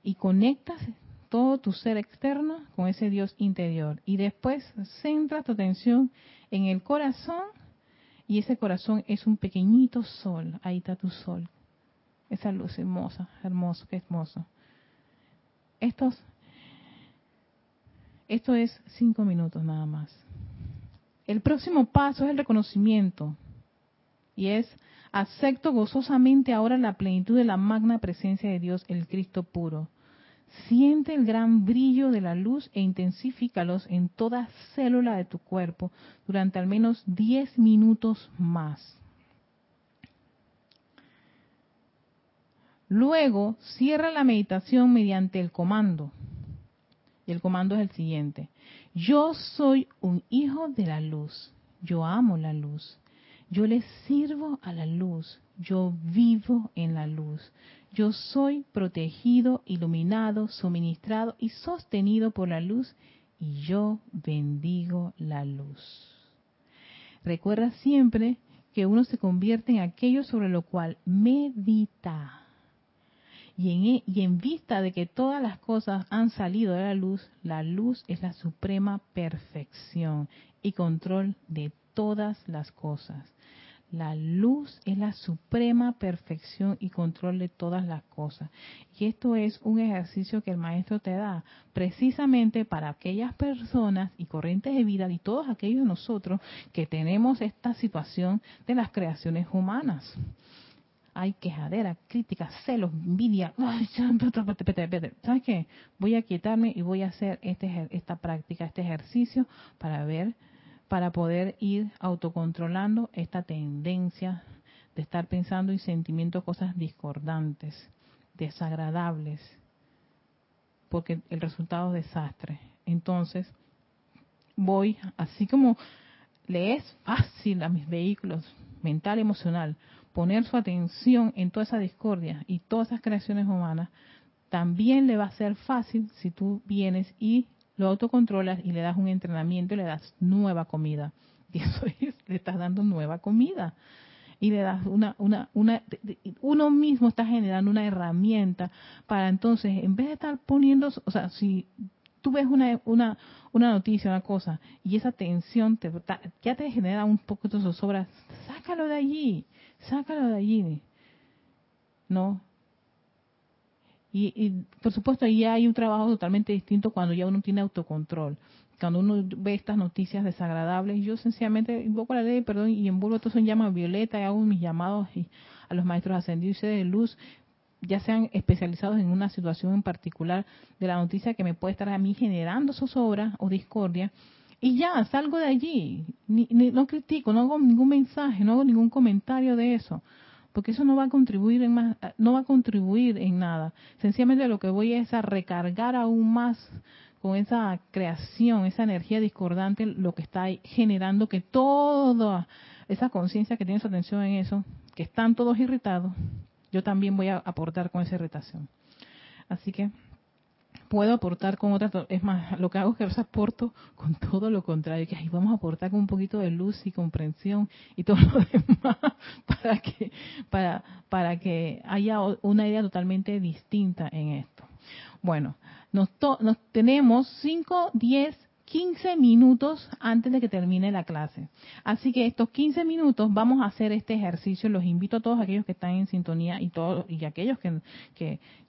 y conectas todo tu ser externo con ese Dios interior. Y después centra tu atención en el corazón y ese corazón es un pequeñito sol. Ahí está tu sol. Esa luz hermosa, hermoso, qué hermoso. Estos, esto es cinco minutos nada más. El próximo paso es el reconocimiento. Y es, acepto gozosamente ahora la plenitud de la magna presencia de Dios, el Cristo puro Siente el gran brillo de la luz e intensifícalos en toda célula de tu cuerpo durante al menos 10 minutos más. Luego, cierra la meditación mediante el comando. Y el comando es el siguiente. Yo soy un hijo de la luz. Yo amo la luz. Yo le sirvo a la luz. Yo vivo en la luz. Yo soy protegido, iluminado, suministrado y sostenido por la luz y yo bendigo la luz. Recuerda siempre que uno se convierte en aquello sobre lo cual medita. Y en, e, y en vista de que todas las cosas han salido de la luz, la luz es la suprema perfección y control de todas las cosas. La luz es la suprema perfección y control de todas las cosas. Y esto es un ejercicio que el maestro te da precisamente para aquellas personas y corrientes de vida y todos aquellos de nosotros que tenemos esta situación de las creaciones humanas. Hay quejadera, crítica, celos, envidia. ¿Sabes qué? Voy a quietarme y voy a hacer este, esta práctica, este ejercicio para ver para poder ir autocontrolando esta tendencia de estar pensando y sentimiento cosas discordantes, desagradables, porque el resultado es desastre. Entonces, voy, así como le es fácil a mis vehículos mental emocional poner su atención en toda esa discordia y todas esas creaciones humanas, también le va a ser fácil si tú vienes y lo autocontrolas y le das un entrenamiento y le das nueva comida. (laughs) Y eso es, le estás dando nueva comida. Y le das una, una, una, uno mismo está generando una herramienta para entonces, en vez de estar poniendo, o sea, si tú ves una, una, una noticia, una cosa, y esa tensión te, ya te genera un poco de zozobra, sácalo de allí, sácalo de allí. ¿No? Y, por supuesto, ahí hay un trabajo totalmente distinto cuando ya uno tiene autocontrol. Cuando uno ve estas noticias desagradables, yo sencillamente invoco la ley, perdón, y envuelvo todo eso en llama violeta y hago mis llamados a los maestros ascendidos y de luz, ya sean especializados en una situación en particular de la noticia que me puede estar a mí generando zozobra o discordia, y ya, salgo de allí. no critico, no hago ningún mensaje, no hago ningún comentario de eso porque eso no va a contribuir en más, no va a contribuir en nada. Sencillamente lo que voy es a recargar aún más con esa creación, esa energía discordante, lo que está generando que toda esa conciencia que tiene su atención en eso, que están todos irritados, yo también voy a aportar con esa irritación. Así que puedo aportar con otras, es más, lo que hago es que aporto con todo lo contrario, que ahí vamos a aportar con un poquito de luz y comprensión y todo lo (laughs) demás para que, para, para que haya una idea totalmente distinta en esto. Bueno, nos, nos tenemos 5, 10, 15 minutos antes de que termine la clase. Así que estos 15 minutos vamos a hacer este ejercicio. Los invito a todos aquellos que están en sintonía y todos y aquellos que,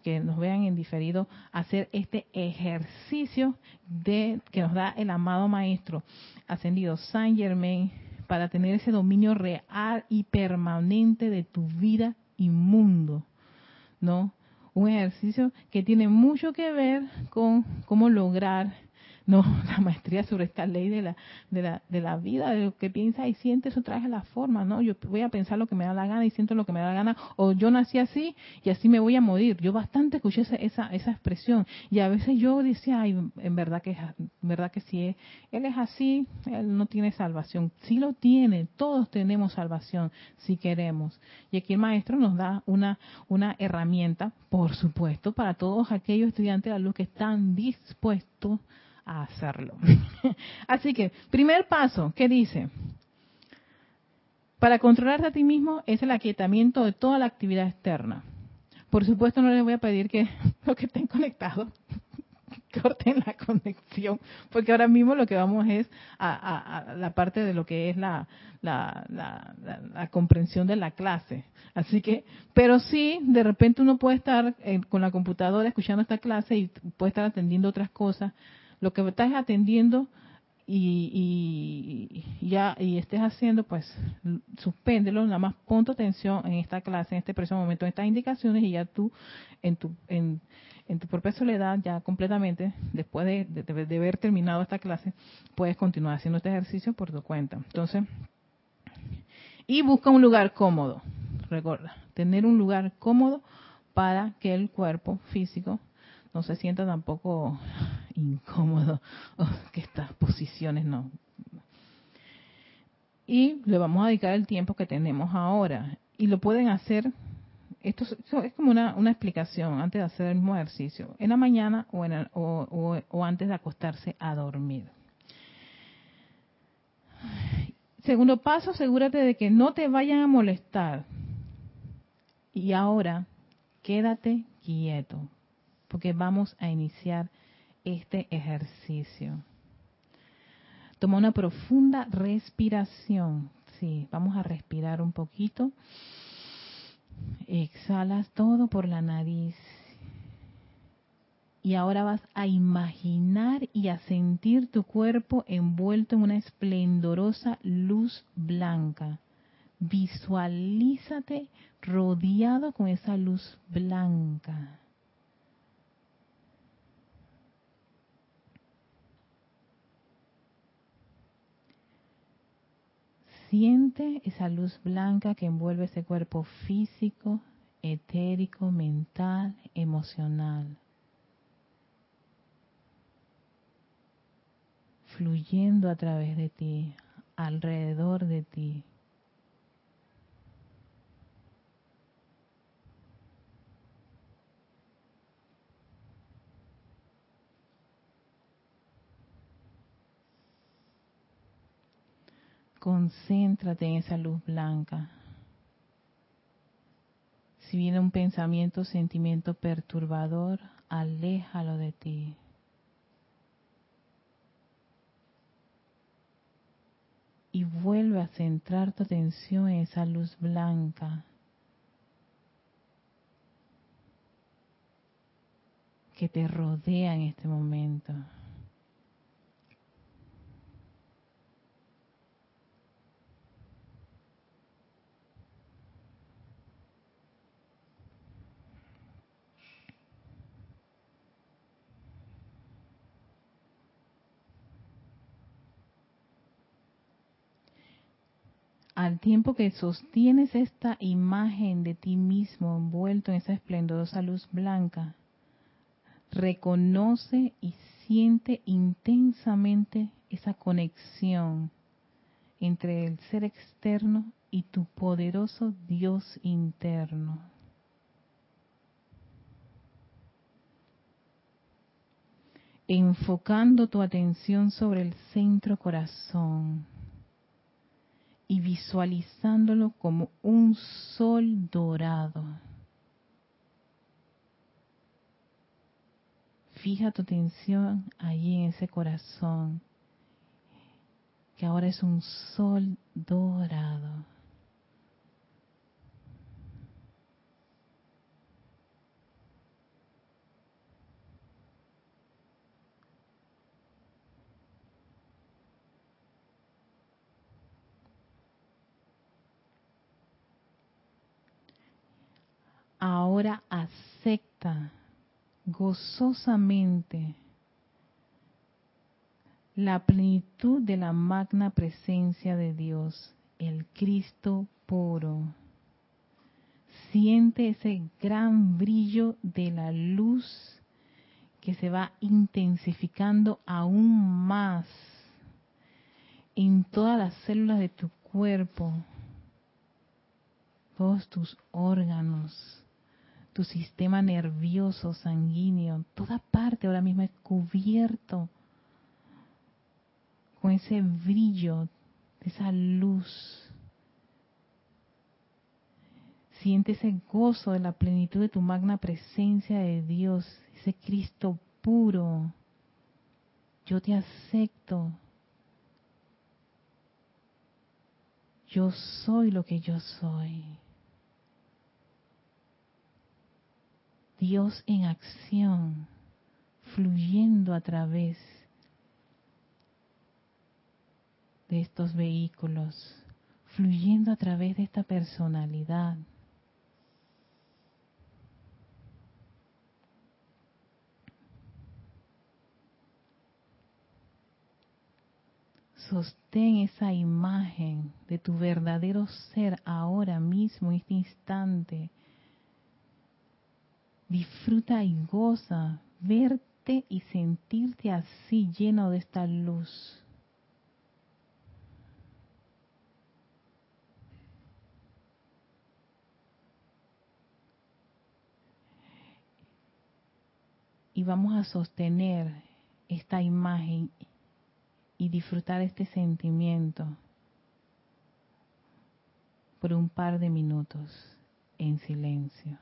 que, nos vean en diferido a hacer este ejercicio de que nos da el amado maestro ascendido Saint Germain para tener ese dominio real y permanente de tu vida y mundo, ¿no? Un ejercicio que tiene mucho que ver con cómo lograr no (laughs) la maestría sobre esta ley de la, de la, de la vida, de lo que piensa y siente, eso trae la forma, ¿no? Yo voy a pensar lo que me da la gana y siento lo que me da la gana, o yo nací así y así me voy a morir. Yo bastante escuché esa, esa, esa expresión y a veces yo decía, ay, en verdad que, en verdad que sí, él es así, él no tiene salvación. Sí lo tiene, todos tenemos salvación si queremos. Y aquí el maestro nos da una, una herramienta, por supuesto, para todos aquellos estudiantes de la luz que están dispuestos a hacerlo. (laughs) Así que, primer paso, ¿qué dice? Para controlarte a ti mismo es el aquietamiento de toda la actividad externa. Por supuesto, no les voy a pedir que (laughs) los que estén conectados (laughs) corten la conexión, porque ahora mismo lo que vamos es a, la parte de lo que es la, la, la, comprensión de la clase. Así que, pero sí, de repente uno puede estar eh, con la computadora escuchando esta clase y puede estar atendiendo otras cosas lo que estás atendiendo y, ya y estés haciendo, pues suspéndelo, nada más pon tu atención en esta clase, en este preciso momento, en estas indicaciones y ya tú en tu en, tu propia soledad, ya completamente, después de, de, haber terminado esta clase, puedes continuar haciendo este ejercicio por tu cuenta. Entonces, y busca un lugar cómodo. Recuerda, tener un lugar cómodo para que el cuerpo físico no se sienta tampoco incómodo (laughs) que estas posiciones no. Y le vamos a dedicar el tiempo que tenemos ahora. Y lo pueden hacer, esto es como una, una explicación antes de hacer el mismo ejercicio, en la mañana o, en o, o antes de acostarse a dormir. Segundo paso, asegúrate de que no te vayan a molestar. Y ahora, quédate quieto porque vamos a iniciar este ejercicio. Toma una profunda respiración. Sí, vamos a respirar un poquito. Exhalas todo por la nariz. Y ahora vas a imaginar y a sentir tu cuerpo envuelto en una esplendorosa luz blanca. Visualízate rodeado con esa luz blanca. Siente esa luz blanca que envuelve ese cuerpo físico, etérico, mental, emocional. Fluyendo a través de ti, alrededor de ti. Concéntrate en esa luz blanca. Si viene un pensamiento, sentimiento perturbador, aléjalo de ti. Y vuelve a centrar tu atención en esa luz blanca que te rodea en este momento. Al tiempo que sostienes esta imagen de ti mismo envuelto en esa esplendorosa luz blanca, reconoce y siente intensamente esa conexión entre el ser externo y tu poderoso Dios interno. Enfocando tu atención sobre el centro corazón y visualizándolo como un sol dorado. Fija tu atención allí en ese corazón, que ahora es un sol dorado. Ahora acepta gozosamente la plenitud de la magna presencia de Dios, el Cristo puro. Siente ese gran brillo de la luz que se va intensificando aún más en todas las células de tu cuerpo, todos tus órganos, tu sistema nervioso, sanguíneo, toda parte ahora mismo es cubierto con ese brillo, esa luz. Siente ese gozo de la plenitud de tu magna presencia de Dios, ese Cristo puro. Yo te acepto. Yo soy lo que yo soy. Dios en acción, fluyendo a través de estos vehículos, fluyendo a través de esta personalidad. Sostén esa imagen de tu verdadero ser ahora mismo, en este instante. Disfruta y goza verte y sentirte así lleno de esta luz. y vamos a sostener esta imagen y disfrutar este sentimiento por un par de minutos en silencio.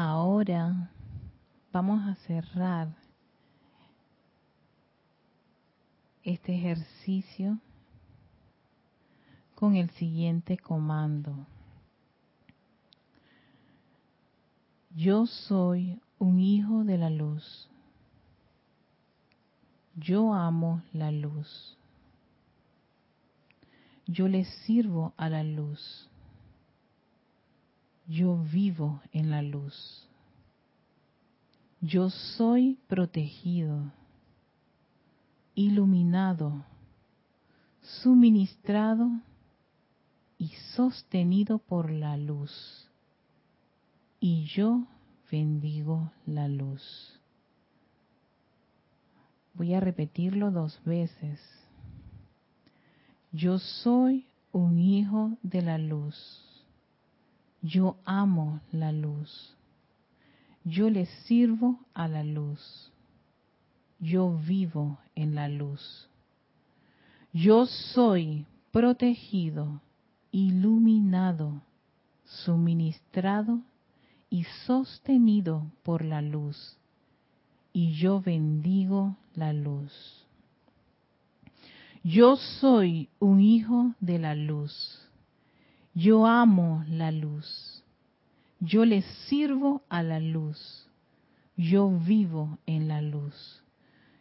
Ahora vamos a cerrar este ejercicio con el siguiente comando. Yo soy un hijo de la luz. Yo amo la luz. Yo le sirvo a la luz yo vivo en la luz. Yo soy protegido, iluminado, suministrado y sostenido por la luz. Y yo bendigo la luz. Voy a repetirlo dos veces. Yo soy un hijo de la luz. Yo amo la luz. Yo le sirvo a la luz. Yo vivo en la luz. Yo soy protegido, iluminado, suministrado y sostenido por la luz. Y yo bendigo la luz. Yo soy un hijo de la luz. Yo amo la luz. Yo le sirvo a la luz. Yo vivo en la luz.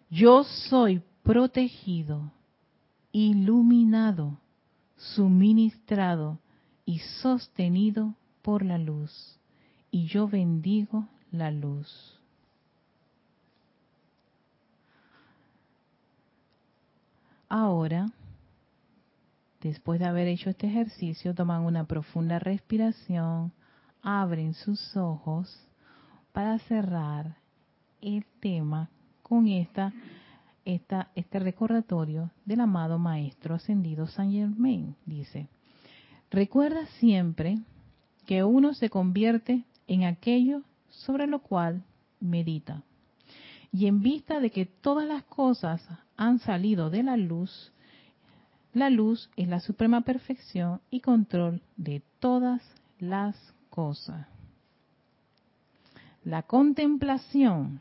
Yo soy protegido, iluminado, suministrado y sostenido por la luz. Y yo bendigo la luz. Ahora, después de haber hecho este ejercicio, toman una profunda respiración, abren sus ojos para cerrar el tema con esta, esta, este recordatorio del amado Maestro Ascendido Saint Germain. Dice, recuerda siempre que uno se convierte en aquello sobre lo cual medita. Y en vista de que todas las cosas han salido de la luz, la luz es la suprema perfección y control de todas las cosas. La contemplación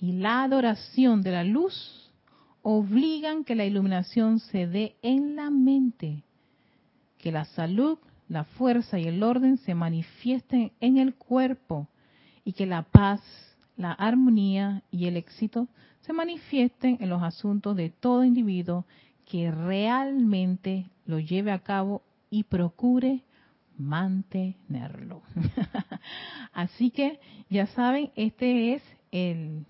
y la adoración de la luz obligan que la iluminación se dé en la mente, que la salud, la fuerza y el orden se manifiesten en el cuerpo y que la paz, la armonía y el éxito se manifiesten en los asuntos de todo individuo que realmente lo lleve a cabo y procure mantenerlo. (laughs) Así que ya saben, este es el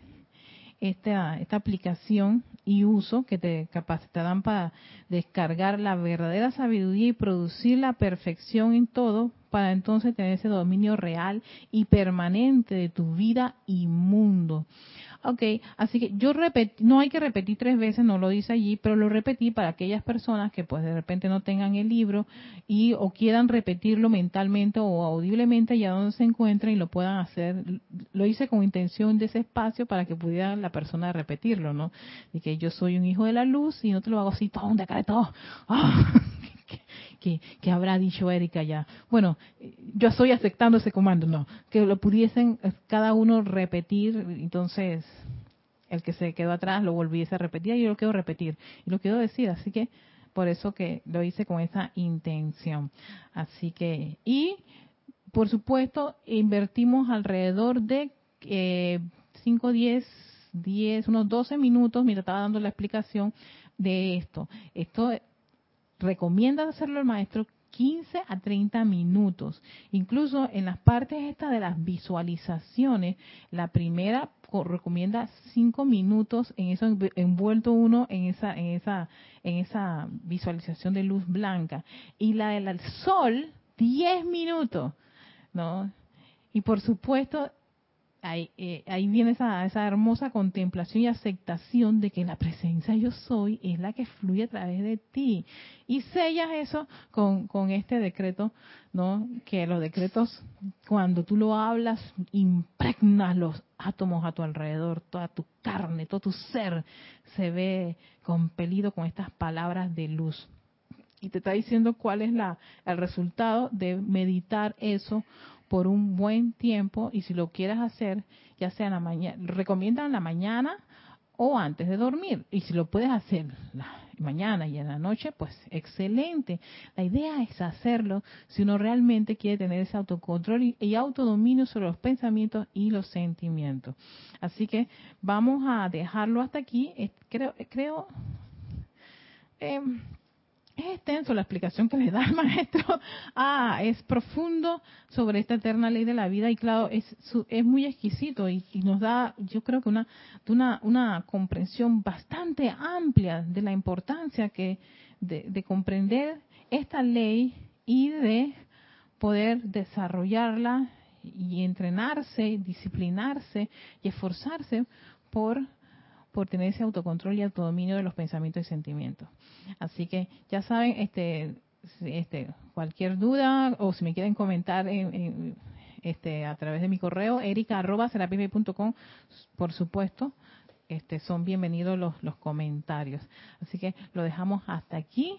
esta, esta aplicación y uso que te capacitarán para descargar la verdadera sabiduría y producir la perfección en todo para entonces tener ese dominio real y permanente de tu vida y mundo. Ok, así que yo repetí, no hay que repetir tres veces, no lo dice allí, pero lo repetí para aquellas personas que pues de repente no tengan el libro y o quieran repetirlo mentalmente o audiblemente allá donde se encuentren y lo puedan hacer. Lo hice con intención de ese espacio para que pudiera la persona repetirlo, ¿no? Y que yo soy un hijo de la luz y no te lo hago así, todo de acá de todo. ¡Ah! Que, habrá dicho Erika ya. Bueno, yo estoy aceptando ese comando, no, que lo pudiesen eh, cada uno repetir, entonces el que se quedó atrás lo volviese a repetir y yo lo quiero repetir y lo quiero decir, así que por eso que lo hice con esa intención. Así que, y por supuesto, invertimos alrededor de eh, 5, 10, 10, unos 12 minutos, mira, estaba dando la explicación de esto. Esto recomienda hacerlo el maestro 15 a 30 minutos. Incluso en las partes estas de las visualizaciones, la primera recomienda 5 minutos en eso envuelto uno en esa en esa en esa visualización de luz blanca y la del sol 10 minutos, ¿no? Y por supuesto ahí, eh, ahí viene esa, esa hermosa contemplación y aceptación de que la presencia yo soy es la que fluye a través de ti. Y sellas eso con, con este decreto, ¿no? Que los decretos, cuando tú lo hablas, impregnas los átomos a tu alrededor, toda tu carne, todo tu ser se ve compelido con estas palabras de luz. Y te está diciendo cuál es la, el resultado de meditar eso por un buen tiempo y si lo quieres hacer, ya sea en la mañana, recomiendan en la mañana o antes de dormir. Y si lo puedes hacer la mañana y en la noche, pues excelente. La idea es hacerlo si uno realmente quiere tener ese autocontrol y, autodominio sobre los pensamientos y los sentimientos. Así que vamos a dejarlo hasta aquí. Creo, creo eh, es extenso la explicación que le da el (laughs) maestro. Ah, es profundo sobre esta eterna ley de la vida y claro, es, es muy exquisito y, nos da, yo creo que una, una, una comprensión bastante amplia de la importancia que de, de comprender esta ley y de poder desarrollarla y entrenarse, disciplinarse y esforzarse por por tener ese autocontrol y autodominio de los pensamientos y sentimientos. Así que ya saben, este, este, cualquier duda o si me quieren comentar este, a través de mi correo, erica.com, por supuesto, este, son bienvenidos los, los comentarios. Así que lo dejamos hasta aquí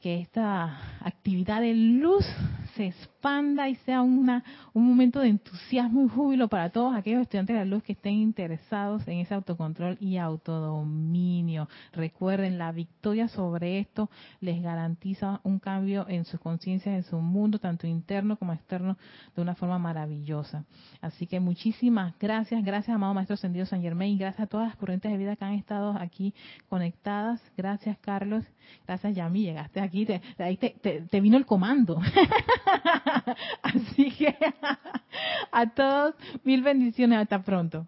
que esta actividad de luz se expanda y sea una, un momento de entusiasmo y júbilo para todos aquellos estudiantes de la luz que estén interesados en ese autocontrol y autodominio. Recuerden, la victoria sobre esto les garantiza un cambio en su conciencia, en su mundo, tanto interno como externo, de una forma maravillosa. Así que muchísimas gracias, gracias amado Maestro Ascendido San Germain, gracias a todas las corrientes de vida que han estado aquí conectadas. Gracias Carlos, gracias Yami, llegaste aquí, te, te, te vino el comando. (laughs) Así que (laughs) a todos, mil bendiciones, hasta pronto.